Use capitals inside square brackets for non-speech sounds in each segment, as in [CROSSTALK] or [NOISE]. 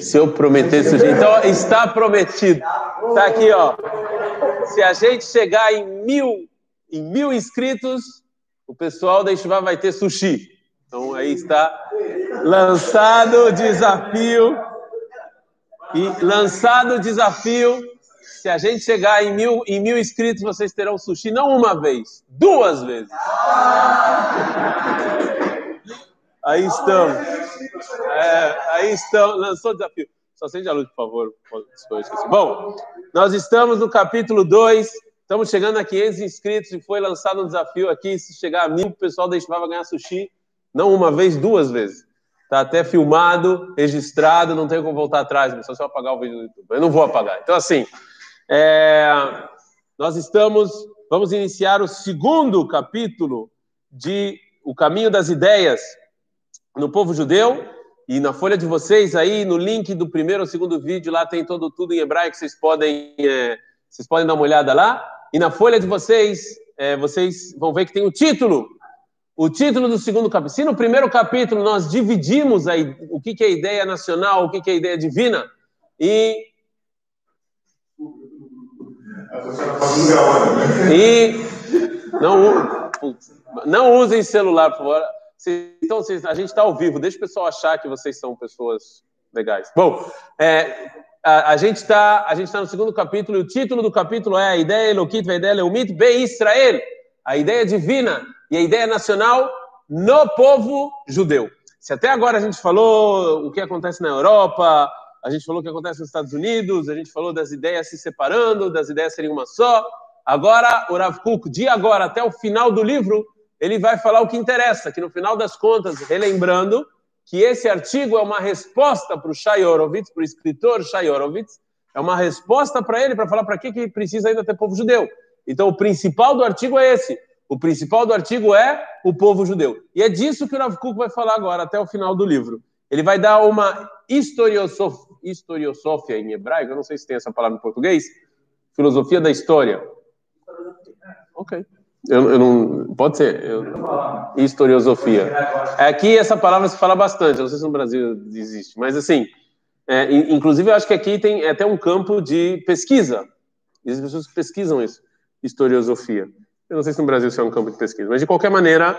Se eu prometer sushi. Então, está prometido. Está aqui, ó. Se a gente chegar em mil, em mil inscritos, o pessoal da Estivá vai ter sushi. Então, aí está lançado o desafio. E lançado o desafio. Se a gente chegar em mil, em mil inscritos, vocês terão sushi não uma vez, duas vezes. Aí estamos. É, aí estamos. Lançou o desafio. Só acende a luz, por favor. Bom, nós estamos no capítulo 2. Estamos chegando a 500 inscritos e foi lançado um desafio aqui. Se chegar a mil, o pessoal da vai ganhar sushi. Não uma vez, duas vezes. Está até filmado, registrado, não tenho como voltar atrás, só se eu apagar o vídeo do YouTube. Eu não vou apagar. Então, assim, é, nós estamos, vamos iniciar o segundo capítulo de O Caminho das Ideias no povo judeu. E na folha de vocês aí, no link do primeiro ou segundo vídeo, lá tem todo tudo em hebraico, vocês podem, é, vocês podem dar uma olhada lá. E na folha de vocês, é, vocês vão ver que tem o título. O título do segundo capítulo. Se no primeiro capítulo nós dividimos aí o que, que é ideia nacional, o que, que é ideia divina, e. E. Não, não usem celular, por favor. Então, a gente está ao vivo, deixa o pessoal achar que vocês são pessoas legais. Bom, é, a, a, gente está tá no segundo capítulo, e o título do capítulo é a ideia Elokit, a ideia Leumit, Be Israel, a ideia divina e a ideia nacional no povo judeu. Se até agora a gente falou o que acontece na Europa, a gente falou o que acontece nos Estados Unidos, a gente falou das ideias se separando, das ideias serem uma só, agora o Rav Kuk, de agora até o final do livro, ele vai falar o que interessa, que no final das contas, relembrando que esse artigo é uma resposta para o Shai Horowitz, para o escritor Shai Horowitz, é uma resposta para ele, para falar para que, que precisa ainda ter povo judeu. Então, o principal do artigo é esse. O principal do artigo é o povo judeu. E é disso que o Rav vai falar agora, até o final do livro. Ele vai dar uma historiosofia em hebraico, eu não sei se tem essa palavra em português, filosofia da história. Ok. Eu, eu não. Pode ser. Eu, historiosofia. Aqui essa palavra se fala bastante. Eu não sei se no Brasil existe, mas assim. É, inclusive, eu acho que aqui tem até um campo de pesquisa. Existem pessoas que pesquisam isso, historiosofia. Eu não sei se no Brasil isso é um campo de pesquisa, mas de qualquer maneira,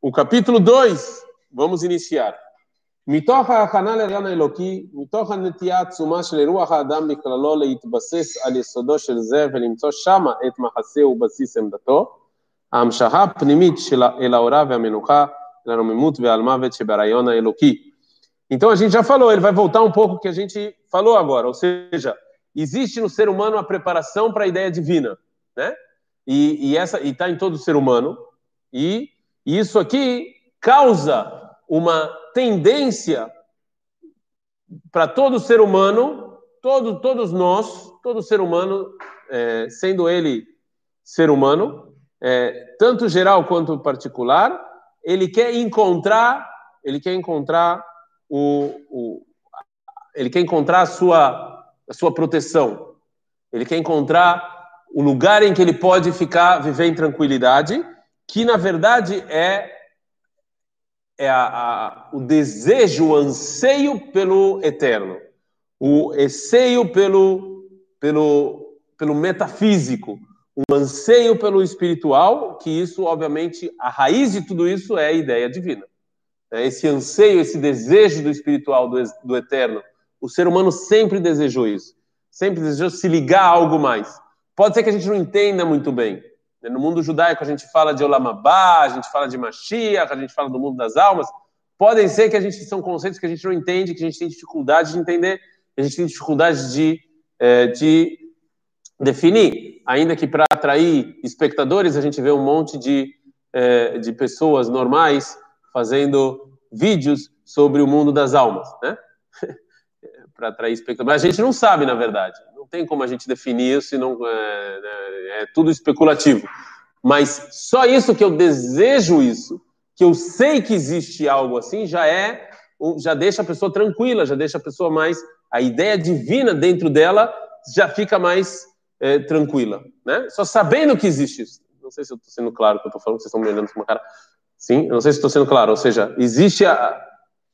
o capítulo 2, vamos iniciar. מתוך ההכנה לגן האלוקי, מתוך הנטייה העצומה של רוח האדם בכללו להתבסס על יסודו של זה ולמצוא שמה את מחסה ובסיס עמדתו, ההמשכה הפנימית של אל ההוראה והמנוחה, אל הרוממות ועל מוות שברעיון האלוקי. Então a gente já falou, ele vai voltar um pouco que a gente falou agora, ou seja, existe no ser humano a preparação para a ideia divina, né? E, e essa está em todo ser humano, e, e isso aqui causa uma tendência para todo ser humano, todo, todos nós, todo ser humano, é, sendo ele ser humano, é, tanto geral quanto particular, ele quer encontrar, ele quer encontrar o, o ele quer encontrar a sua, a sua proteção, ele quer encontrar o lugar em que ele pode ficar, viver em tranquilidade, que na verdade é, é a, a, o desejo, o anseio pelo eterno, o anseio pelo, pelo, pelo metafísico, um anseio pelo espiritual, que isso, obviamente, a raiz de tudo isso é a ideia divina. É esse anseio, esse desejo do espiritual, do, do eterno, o ser humano sempre desejou isso. Sempre desejou se ligar a algo mais. Pode ser que a gente não entenda muito bem. No mundo judaico a gente fala de Olamabá, a gente fala de Mashiach, a gente fala do mundo das almas. Podem ser que a gente são conceitos que a gente não entende, que a gente tem dificuldade de entender, a gente tem dificuldade de, é, de definir, ainda que para atrair espectadores, a gente vê um monte de, é, de pessoas normais fazendo vídeos sobre o mundo das almas, né? [LAUGHS] para atrair espectadores. Mas a gente não sabe, na verdade. Não tem como a gente definir isso, não, é, é, é tudo especulativo. Mas só isso que eu desejo isso, que eu sei que existe algo assim, já é, já deixa a pessoa tranquila, já deixa a pessoa mais, a ideia divina dentro dela já fica mais é, tranquila, né? Só sabendo que existe isso. Não sei se eu estou sendo claro que eu estou falando, vocês estão me olhando com uma cara. Sim, eu não sei se estou sendo claro. Ou seja, existe a,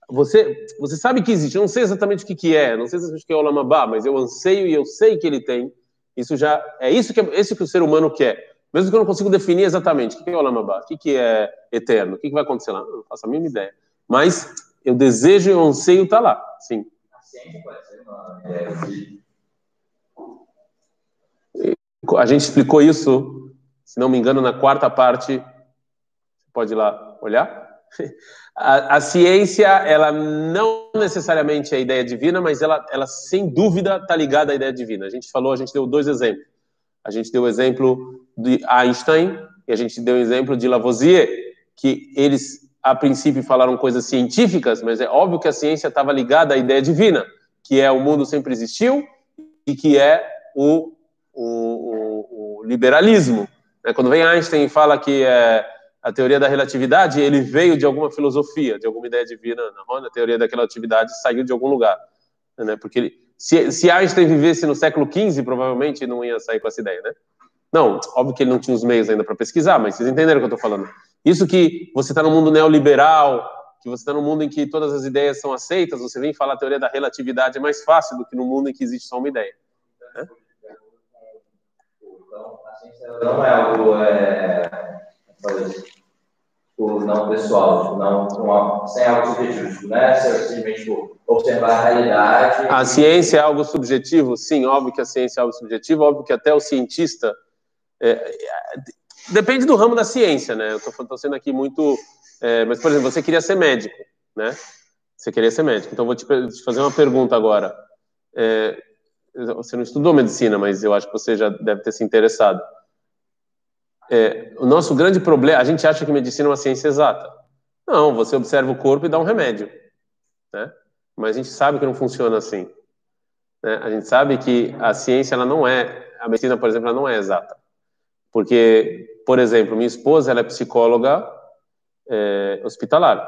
você, você sabe que existe, eu não sei exatamente o que, que é, não sei exatamente o que é o Lamabá, mas eu anseio e eu sei que ele tem. Isso já é isso que, é isso que o ser humano quer. Mesmo que eu não consiga definir exatamente o que é o Lamabá, o que é eterno, o que vai acontecer lá, não faço a mínima ideia. Mas eu desejo e eu anseio estar tá lá, sim. A gente explicou isso, se não me engano, na quarta parte. Você pode ir lá olhar? [LAUGHS] A, a, ciência, ela não necessariamente é a ideia divina, mas ela, ela sem dúvida está ligada à ideia divina. A gente falou, a gente deu dois exemplos. A gente deu o exemplo de Einstein e a gente deu o exemplo de Lavoisier, que eles, a princípio, falaram coisas científicas, mas é óbvio que a ciência estava ligada à ideia divina, que é o mundo sempre existiu e que é o, o, o, o liberalismo. Né? Quando vem Einstein e fala que é a teoria da relatividade, ele veio de alguma filosofia, de alguma ideia divina. Não, a teoria da relatividade saiu de algum lugar. Né? Porque ele, se, se Einstein vivesse no século XV, provavelmente não ia sair com essa ideia, né? Não, óbvio que ele não tinha os meios ainda para pesquisar, mas vocês entenderam o que eu estou falando. Isso que você está no mundo neoliberal, que você está no mundo em que todas as ideias são aceitas, você vem falar a teoria da relatividade é mais fácil do que no mundo em que existe só uma ideia. Né? Então, a ciência não é algo é, tipo, não pessoal, tipo, não uma, sem algo subjetivo, né? Simplesmente tipo, observar a realidade. A ciência é algo subjetivo? Sim, óbvio que a ciência é algo subjetivo, óbvio que até o cientista. É, é, depende do ramo da ciência, né? Eu estou sendo aqui muito. É, mas, por exemplo, você queria ser médico, né? Você queria ser médico. Então, vou te, te fazer uma pergunta agora. É, você não estudou medicina, mas eu acho que você já deve ter se interessado é, o nosso grande problema, a gente acha que medicina é uma ciência exata. Não, você observa o corpo e dá um remédio, né? Mas a gente sabe que não funciona assim. Né? A gente sabe que a ciência ela não é, a medicina, por exemplo, ela não é exata, porque, por exemplo, minha esposa ela é psicóloga é, hospitalar.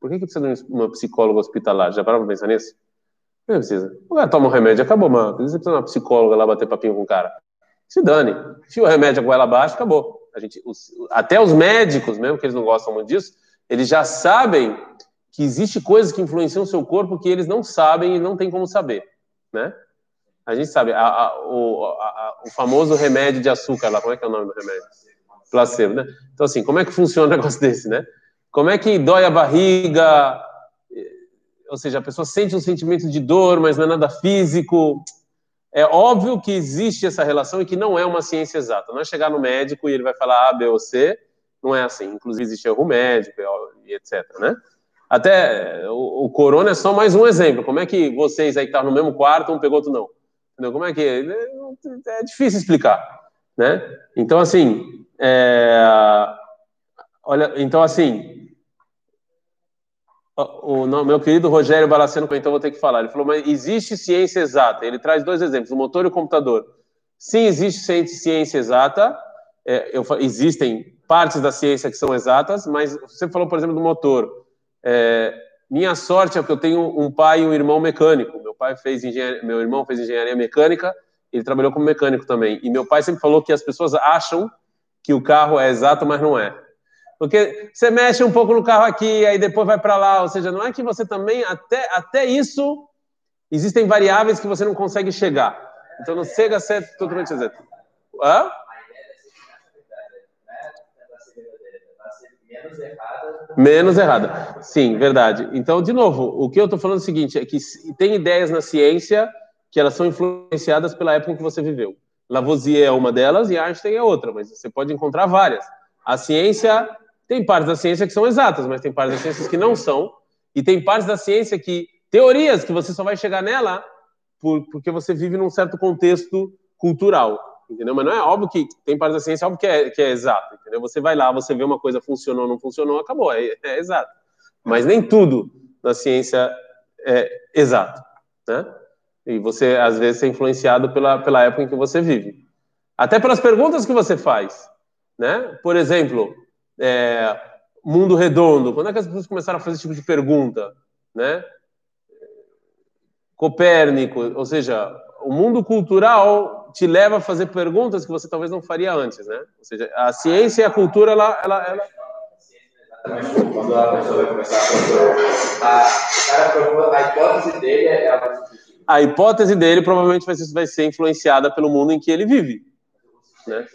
Por que, que precisa de uma psicóloga hospitalar? Já pararam para pensar nisso? Não precisa. O cara toma um remédio, acabou, mano. Precisa de uma psicóloga lá bater papinho com o cara se dane. Fio o remédio a goela abaixo, acabou. A gente, os, até os médicos, mesmo que eles não gostam muito disso, eles já sabem que existe coisas que influenciam o seu corpo que eles não sabem e não tem como saber, né? A gente sabe, a, a, o, a, o, famoso remédio de açúcar lá, como é que é o nome do remédio? Placebo, né? Então, assim, como é que funciona um [LAUGHS] negócio desse, né? Como é que dói a barriga, ou seja, a pessoa sente um sentimento de dor, mas não é nada físico. É óbvio que existe essa relação e que não é uma ciência exata. Não é chegar no médico e ele vai falar A, B ou C. Não é assim. Inclusive, existe erro médico e etc. Né? Até o, o, corona é só mais um exemplo. Como é que vocês aí que estavam no mesmo quarto, um pegou outro não? Entendeu? Como é que. É, é difícil explicar. Né? Então, assim. É, olha, então, assim, o, meu querido Rogério Balaceno, então vou ter que falar. Ele falou, mas existe ciência exata? Ele traz dois exemplos, o motor e o computador. Sim, existe ciência exata. É, eu, existem partes da ciência que são exatas, mas você falou, por exemplo, do motor. É, minha sorte é que eu tenho um pai e um irmão mecânico. Meu pai fez engenharia, meu irmão fez engenharia mecânica, ele trabalhou como mecânico também. E meu pai sempre falou que as pessoas acham que o carro é exato, mas não é. Porque você mexe um pouco no carro aqui, aí depois vai para lá. Ou seja, não é que você também, até, até isso, existem variáveis que você não consegue chegar. Então não chega a ser totalmente exato. Hã? Menos errada. Sim, verdade. Então, de novo, o que eu estou falando é o seguinte: é que tem ideias na ciência que elas são influenciadas pela época em que você viveu. Lavoisier é uma delas e Einstein é outra, mas você pode encontrar várias. A ciência tem partes da ciência que são exatas, mas tem partes da ciência que não são. E tem partes da ciência que, teorias, que você só vai chegar nela por, porque você vive num certo contexto cultural. Entendeu? Mas não é óbvio que tem partes da ciência óbvio que é, que é exato. Entendeu? Você vai lá, você vê uma coisa funcionou ou não funcionou, acabou, é, é exato. Mas nem tudo na ciência é exato. Né? E você, às vezes, é influenciado pela, pela época em que você vive. Até pelas perguntas que você faz. Né? Por exemplo, é, mundo redondo? Quando é que as pessoas começaram a fazer esse tipo de pergunta? Né? Copérnico, ou seja, o mundo cultural te leva a fazer perguntas que você talvez não faria antes, né? Ou seja, a ciência e a cultura, ela, ela, ela... Quando a pessoa vai começar a a, a hipótese dele A hipótese dele provavelmente vai ser, vai ser influenciada pelo mundo em que ele vive. Né?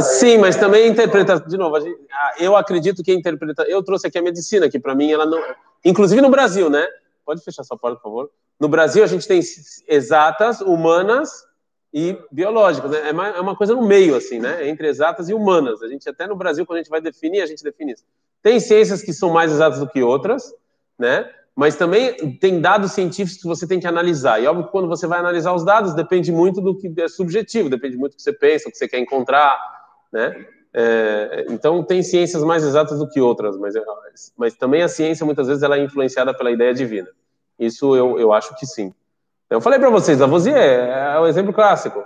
Sim, mas também interpreta. De novo, gente, eu acredito que interpreta. Eu trouxe aqui a medicina, que para mim ela não. Inclusive no Brasil, né? Pode fechar sua porta, por favor. No Brasil a gente tem exatas, humanas e biológicas. Né? É, é uma coisa no meio, assim, né? Entre exatas e humanas. A gente até no Brasil, quando a gente vai definir, a gente define isso. Tem ciências que são mais exatas do que outras, né? Mas também tem dados científicos que você tem que analisar. E óbvio que quando você vai analisar os dados, depende muito do que é subjetivo, depende muito do que você pensa, do que você quer encontrar, né? É, então tem ciências mais exatas do que outras, mas, mas também a ciência muitas vezes ela é influenciada pela ideia divina. Isso eu, eu acho que sim. Eu falei para vocês, Lavoisier é o exemplo clássico,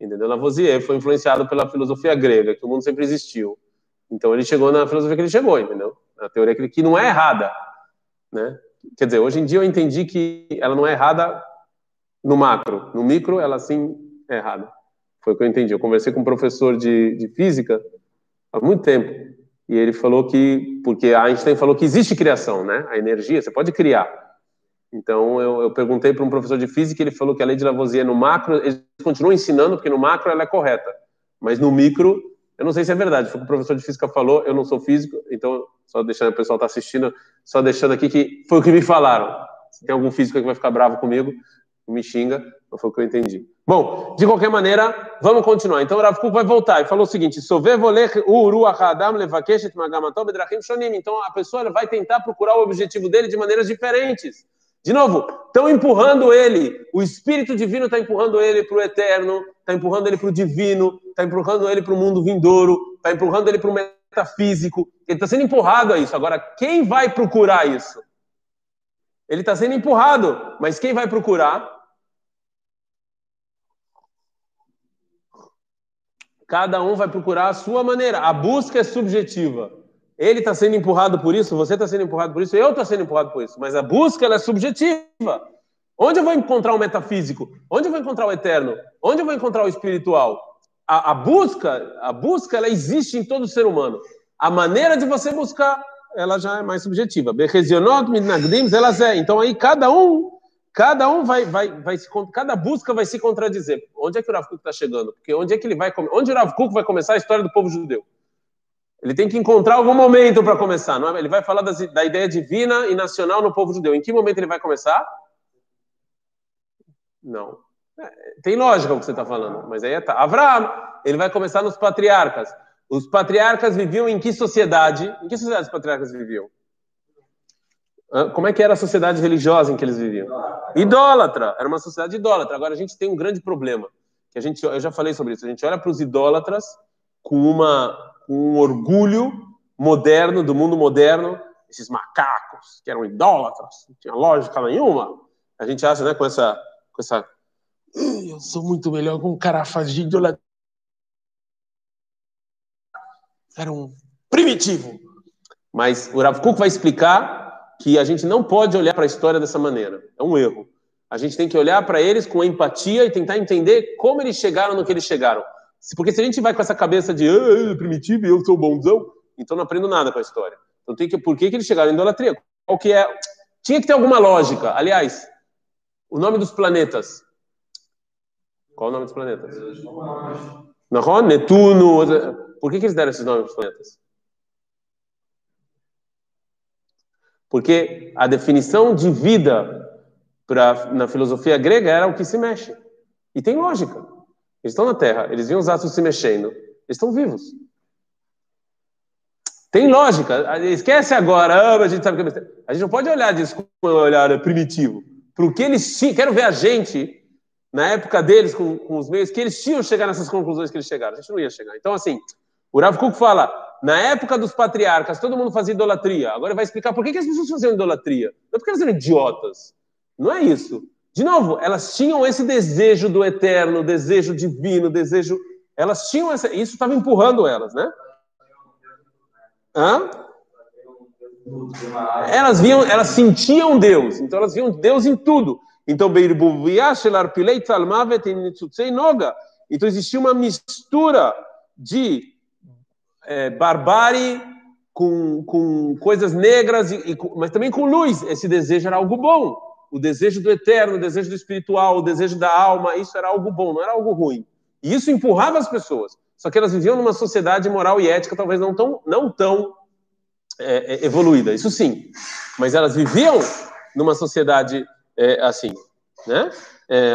entendeu? Lavoisier foi influenciado pela filosofia grega, que o mundo sempre existiu. Então ele chegou na filosofia que ele chegou, entendeu? Na teoria que, que não é errada, né? Quer dizer, hoje em dia eu entendi que ela não é errada no macro, no micro ela sim é errada. Foi o que eu entendi. Eu conversei com um professor de, de física há muito tempo e ele falou que, porque Einstein falou que existe criação, né? A energia, você pode criar. Então eu, eu perguntei para um professor de física, ele falou que a lei de Lavoisier no macro, eles continuam ensinando porque no macro ela é correta, mas no micro eu não sei se é verdade, foi o que o professor de física falou, eu não sou físico, então, só deixando o pessoal tá assistindo, só deixando aqui que foi o que me falaram. Se tem algum físico que vai ficar bravo comigo, me xinga, não foi o que eu entendi. Bom, de qualquer maneira, vamos continuar. Então, o Rav Kuk vai voltar e falou o seguinte: Então, a pessoa vai tentar procurar o objetivo dele de maneiras diferentes. De novo, estão empurrando ele, o Espírito Divino está empurrando ele para o eterno, está empurrando ele para o divino, está empurrando ele para o mundo vindouro, está empurrando ele para o metafísico. Ele está sendo empurrado a isso. Agora, quem vai procurar isso? Ele está sendo empurrado, mas quem vai procurar? Cada um vai procurar a sua maneira. A busca é subjetiva. Ele está sendo empurrado por isso, você está sendo empurrado por isso, eu estou sendo empurrado por isso. Mas a busca é subjetiva. Onde eu vou encontrar o metafísico? Onde eu vou encontrar o eterno? Onde eu vou encontrar o espiritual? A, a busca, a busca, ela existe em todo ser humano. A maneira de você buscar, ela já é mais subjetiva. Então aí cada um, cada um vai, vai, vai se, cada busca vai se contradizer. Onde é que o Rav Kuk está chegando? Porque onde é que ele vai, onde o Rav Kuk vai começar a história do povo judeu? Ele tem que encontrar algum momento para começar. Não é? Ele vai falar das, da ideia divina e nacional no povo judeu. Em que momento ele vai começar? Não. Tem lógica o que você está falando, mas aí é tá. Abraão, ele vai começar nos patriarcas. Os patriarcas viviam em que sociedade? Em que sociedade os patriarcas viviam? Como é que era a sociedade religiosa em que eles viviam? Idólatra. Era uma sociedade idólatra. Agora a gente tem um grande problema. Que a gente, eu já falei sobre isso. A gente olha para os idólatras com uma um orgulho moderno, do mundo moderno, esses macacos que eram idólatras, não tinha lógica nenhuma. A gente acha, né, com essa, com essa, eu sou muito melhor com um cara faz idolatria. Era um primitivo. Mas o Rav Kuk vai explicar que a gente não pode olhar para a história dessa maneira. É um erro. A gente tem que olhar para eles com empatia e tentar entender como eles chegaram no que eles chegaram. Porque se a gente vai com essa cabeça de ah, primitivo e eu sou bonzão, então não aprendo nada com a história. Então tem que, por que, que eles chegaram em idolatria? Qual que é? Tinha que ter alguma lógica. Aliás, o nome dos planetas. Qual o nome dos planetas? Não, Netuno. Por que, que eles deram esses nomes para os planetas? Porque a definição de vida pra, na filosofia grega era o que se mexe. E tem lógica. Eles estão na Terra, eles viam os astros se mexendo, eles estão vivos. Tem lógica. Esquece agora, ah, a gente sabe que é A gente não pode olhar disso com um olhar primitivo. Para o que eles. Quero ver a gente, na época deles, com, com os meios, que eles tinham chegar nessas conclusões que eles chegaram. A gente não ia chegar. Então, assim, o Rav Kuk fala: na época dos patriarcas, todo mundo fazia idolatria. Agora ele vai explicar por que, que as pessoas faziam idolatria. Não é porque elas eram idiotas. Não é isso. De novo, elas tinham esse desejo do eterno, desejo divino, desejo. Elas tinham essa. Isso estava empurrando elas, né? Hã? Elas viam, elas sentiam Deus, então elas viam Deus em tudo. Então, então existia uma mistura de é, barbárie, com, com coisas negras, e, e, mas também com luz. Esse desejo era algo bom. O desejo do eterno, o desejo do espiritual, o desejo da alma, isso era algo bom, não era algo ruim. E isso empurrava as pessoas. Só que elas viviam numa sociedade moral e ética talvez não tão, não tão é, evoluída, isso sim. Mas elas viviam numa sociedade é, assim, né? É,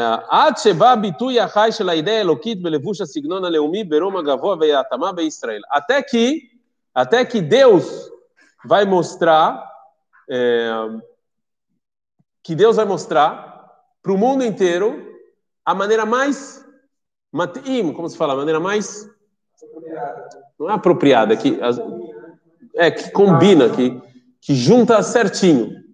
até que, até que Deus vai mostrar, é, que Deus vai mostrar para o mundo inteiro a maneira mais como se fala, a maneira mais não é apropriada que é que combina que que junta certinho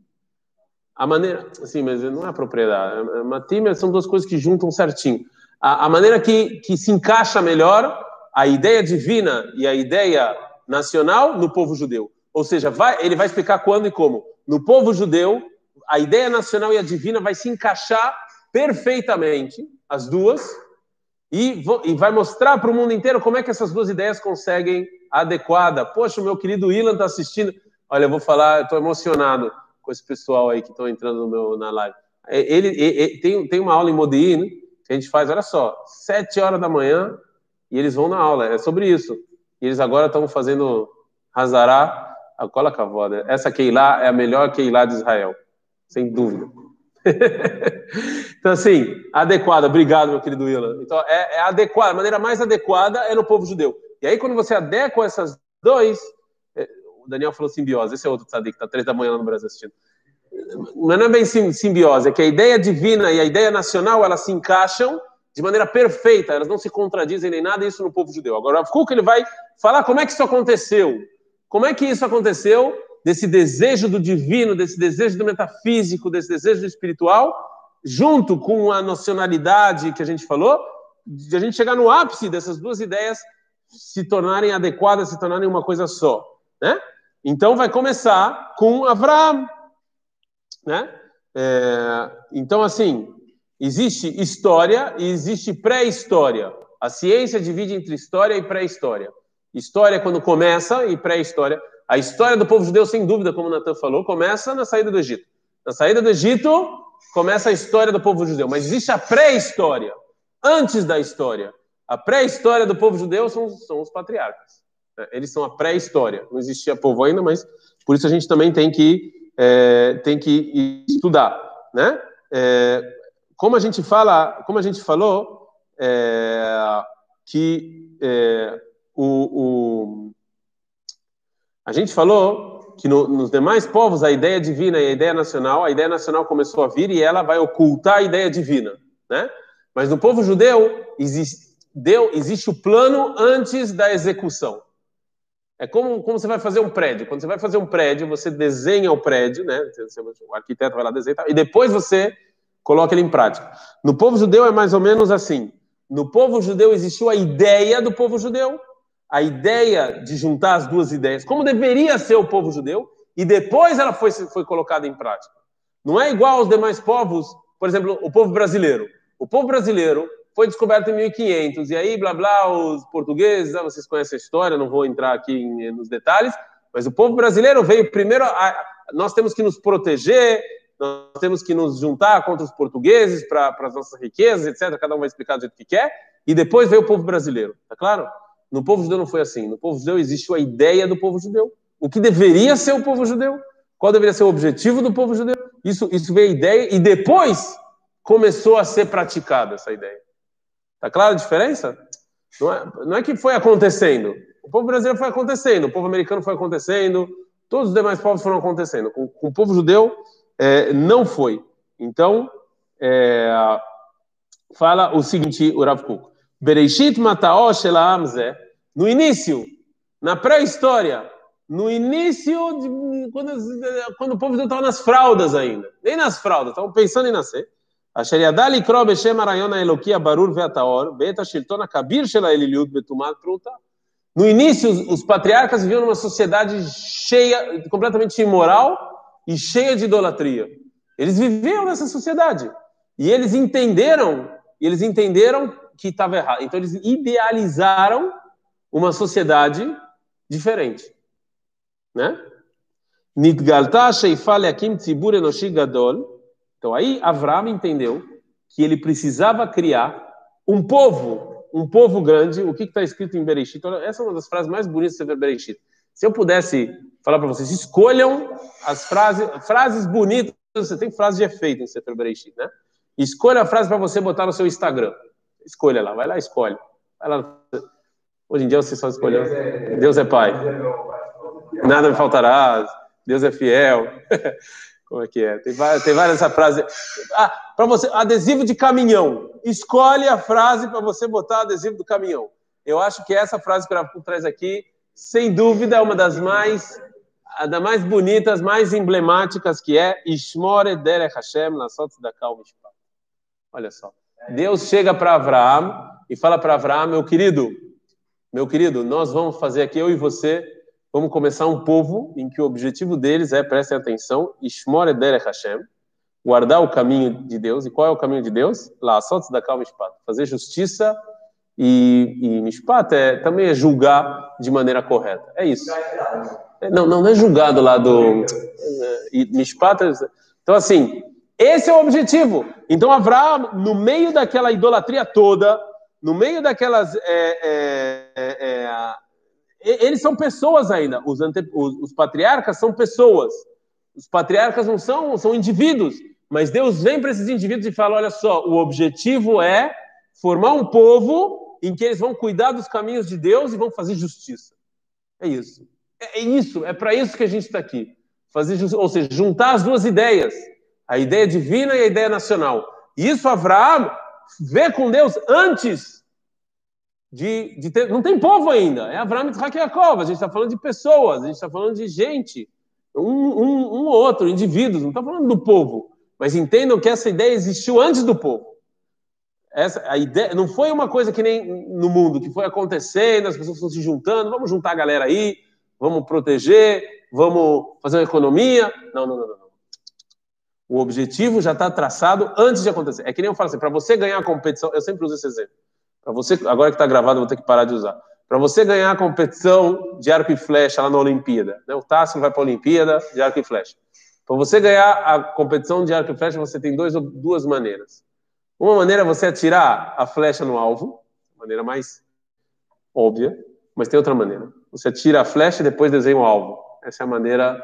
a maneira, assim, mas não é propriedade. É, é Matim são duas coisas que juntam certinho. A, a, maneira que, que se encaixa melhor a ideia divina e a ideia nacional no povo judeu. Ou seja, vai, ele vai explicar quando e como. No povo judeu, a ideia nacional e a divina vai se encaixar perfeitamente, as duas, e, e vai mostrar para o mundo inteiro como é que essas duas ideias conseguem adequada. Poxa, o meu querido Ilan está assistindo. Olha, eu vou falar, estou emocionado com esse pessoal aí que estão entrando meu, na live. É, ele, ele, tem, tem uma aula em Modin que a gente faz, olha só, sete horas da manhã e eles vão na aula. É sobre isso. E eles agora estão fazendo Hazará, a cola cavoda. Essa Keilah é a melhor Keilah de Israel, sem dúvida. [LAUGHS] então, assim, adequada. Obrigado, meu querido Willa. Então, é, é adequada. A maneira mais adequada é no povo judeu. E aí, quando você adequa essas dois, o Daniel falou simbiose, esse é outro tzadik que está três da manhã lá no Brasil assistindo. Mas não é bem simbiose, é que a ideia divina e a ideia nacional, elas se encaixam de maneira perfeita, elas não se contradizem nem nada, isso no povo judeu. Agora, o Kuk, ele vai falar como é que isso aconteceu. Como é que isso aconteceu? Desse desejo do divino, desse desejo do metafísico, desse desejo do espiritual, junto com a nacionalidade que a gente falou, de a gente chegar no ápice dessas duas ideias se tornarem adequadas, se tornarem uma coisa só, né? Então vai começar com Abraão, né? É, então assim existe história e existe pré-história. A ciência divide entre história e pré-história. História é quando começa e pré-história. A história do povo judeu, sem dúvida, como Natan falou, começa na saída do Egito. Na saída do Egito começa a história do povo judeu, mas existe a pré-história. Antes da história, a pré-história do povo judeu são, são os patriarcas. É, eles são a pré-história. Não existia povo ainda, mas por isso a gente também tem que, é, tem que estudar, né? É, como a gente fala, como a gente falou, é, que é, o, o, a gente falou que no, nos demais povos a ideia divina e a ideia nacional, a ideia nacional começou a vir e ela vai ocultar a ideia divina, né? Mas no povo judeu existe, deu, existe o plano antes da execução. É como, como você vai fazer um prédio. Quando você vai fazer um prédio, você desenha o prédio, né? O arquiteto vai lá desenhar e depois você coloca ele em prática. No povo judeu é mais ou menos assim. No povo judeu existiu a ideia do povo judeu, a ideia de juntar as duas ideias, como deveria ser o povo judeu, e depois ela foi, foi colocada em prática. Não é igual aos demais povos, por exemplo, o povo brasileiro. O povo brasileiro foi descoberto em 1500, e aí, blá, blá, os portugueses, ah, vocês conhecem a história, não vou entrar aqui em, nos detalhes, mas o povo brasileiro veio primeiro, a, nós temos que nos proteger, nós temos que nos juntar contra os portugueses para as nossas riquezas, etc. Cada um vai explicar do jeito que quer, e depois veio o povo brasileiro, tá claro? No povo judeu não foi assim. No povo judeu existiu a ideia do povo judeu. O que deveria ser o povo judeu? Qual deveria ser o objetivo do povo judeu? Isso, isso veio a ideia e depois começou a ser praticada essa ideia. Tá clara a diferença? Não é, não é que foi acontecendo. O povo brasileiro foi acontecendo, o povo americano foi acontecendo, todos os demais povos foram acontecendo. Com, com o povo judeu, é, não foi. Então, é, fala o seguinte, o Rav shelamze. No início, na pré-história, no início, de, quando, quando o povo estava nas fraldas ainda, nem nas fraldas, estavam pensando em nascer. אשר ידע לקרוא בשם הרעיון האלוקי הברור והטהור, בעת השלטון הכביר של האליליות בטומאת פרוטה. No início, os patriarcas viviam numa sociedade cheia, completamente imoral e cheia de idolatria. Eles viviam nessa sociedade. E eles entenderam, eles entenderam que estava errado. Então eles idealizaram uma sociedade diferente. Né? Nitgalta Sheifa Leakim Tzibur Enoshi Gadol. então aí Avram entendeu que ele precisava criar um povo, um povo grande. O que está escrito em Bereshit? Essa é uma das frases mais bonitas do Bereshit. Se eu pudesse falar para vocês, escolham as frases, frases bonitas. Você tem frase de efeito em Sefer Bereshit, né? Escolha a frase para você botar no seu Instagram. Escolha lá, vai lá, escolhe. Vai lá. Hoje em dia você só escolheu. Deus é Pai. Nada me faltará. Deus é fiel. [LAUGHS] Como é que é? Tem várias, tem várias essa frase. Ah, para você, adesivo de caminhão. Escolhe a frase para você botar adesivo do caminhão. Eu acho que essa frase que o traz aqui, sem dúvida, é uma das mais das mais bonitas, mais emblemáticas, que é Ishmore Derech Hashem Lasot Tzedakah Mishpat. Olha só. Deus chega para Abraão e fala para Abraão, meu querido, meu querido, nós vamos fazer aqui, eu e você, vamos começar um povo em que o objetivo deles é, prestem atenção, Ishmore Derech Hashem, guardar o caminho de Deus. E qual é o caminho de Deus? Lá, só da calma Mishpat. Fazer justiça e, e Mishpat é, também é julgar de maneira correta. É isso. Não, não, não é julgado lá do Mishpat. Então, assim, esse é o objetivo. Então, Abraão, no meio daquela idolatria toda, no meio daquelas. É, é, é, é eles são pessoas ainda. Os, ante, os, patriarcas são pessoas. Os patriarcas não são, são indivíduos. Mas Deus vem para esses indivíduos e fala: olha só, o objetivo é formar um povo em que eles vão cuidar dos caminhos de Deus e vão fazer justiça. É isso. É, é isso. É para isso que a gente está aqui. Fazer, ou seja, juntar as duas ideias a ideia divina e a ideia nacional. Isso Abraão vê com Deus antes de, de ter. Não tem povo ainda. É e Jacob. A gente está falando de pessoas, a gente está falando de gente. Um, um, um outro, indivíduos. Não está falando do povo. Mas entendam que essa ideia existiu antes do povo. Essa, a ideia não foi uma coisa que nem no mundo, que foi acontecendo, as pessoas estão se juntando, vamos juntar a galera aí, vamos proteger, vamos fazer uma economia. Não, não, não, não. O objetivo já está traçado antes de acontecer. É que nem eu falo assim, para você ganhar a competição, eu sempre uso esse exemplo. Para você, agora que está gravado, vou ter que parar de usar. Para você ganhar a competição de arco e flecha lá na Olimpíada, né? o Tássio vai para a Olimpíada de arco e flecha. Para você ganhar a competição de arco e flecha, você tem dois, duas maneiras. Uma maneira é você atirar a flecha no alvo, maneira mais óbvia, mas tem outra maneira. Você atira a flecha e depois desenha o alvo. Essa é a maneira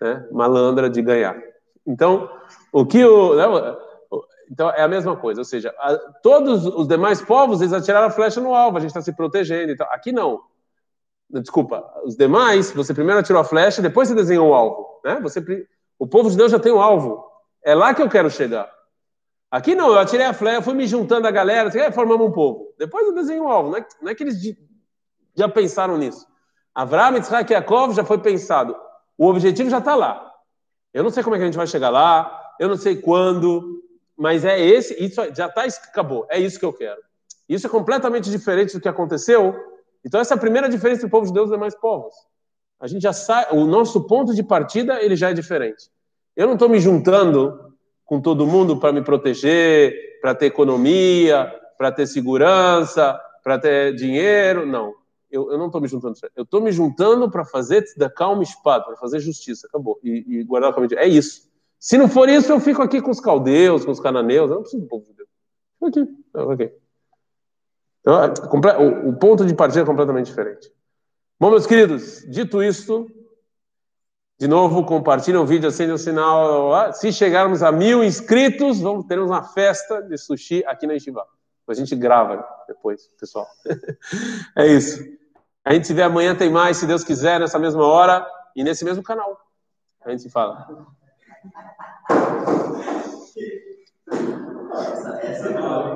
né, malandra de ganhar. Então, o que o. Né, então, é a mesma coisa, ou seja, a, todos os demais povos, eles atiraram a flecha no alvo, a gente está se protegendo. Então, aqui não. Desculpa, os demais, você primeiro atirou a flecha, depois você desenhou o alvo. Né? Você, o povo de Deus já tem o alvo. É lá que eu quero chegar. Aqui não, eu atirei a flecha, fui me juntando a galera, assim, formamos um povo. Depois eu desenho o alvo. Não é, não é que eles já pensaram nisso. Avraham, Yitzhak e Yaakov já foi pensado. O objetivo já está lá. Eu não sei como é que a gente vai chegar lá, eu não sei quando, mas é esse, isso já está, acabou, é isso que eu quero. Isso é completamente diferente do que aconteceu. Então essa é a primeira diferença do povo de Deus dos demais povos. A gente já sai, o nosso ponto de partida ele já é diferente. Eu não estou me juntando com todo mundo para me proteger, para ter economia, para ter segurança, para ter dinheiro, não eu, eu não estou me juntando. Eu estou me juntando para fazer da calma espada, para fazer justiça. Acabou. E, e guardar o caminho. É isso. Se não for isso, eu fico aqui com os caldeus, com os cananeus. Eu não preciso do povo de Deus. Fico aqui. Ok. Então, é, o, ponto de partida é completamente diferente. Bom, meus queridos, dito isso, de novo, compartilhem o vídeo, acendem o sinal. Se chegarmos a mil inscritos, vamos ter uma festa de sushi aqui na Yeshiva. A gente grava depois, pessoal. [LAUGHS] é isso. A gente se vê amanhã, tem mais, se Deus quiser, nessa mesma hora e nesse mesmo canal. A gente se fala. Essa, essa é não.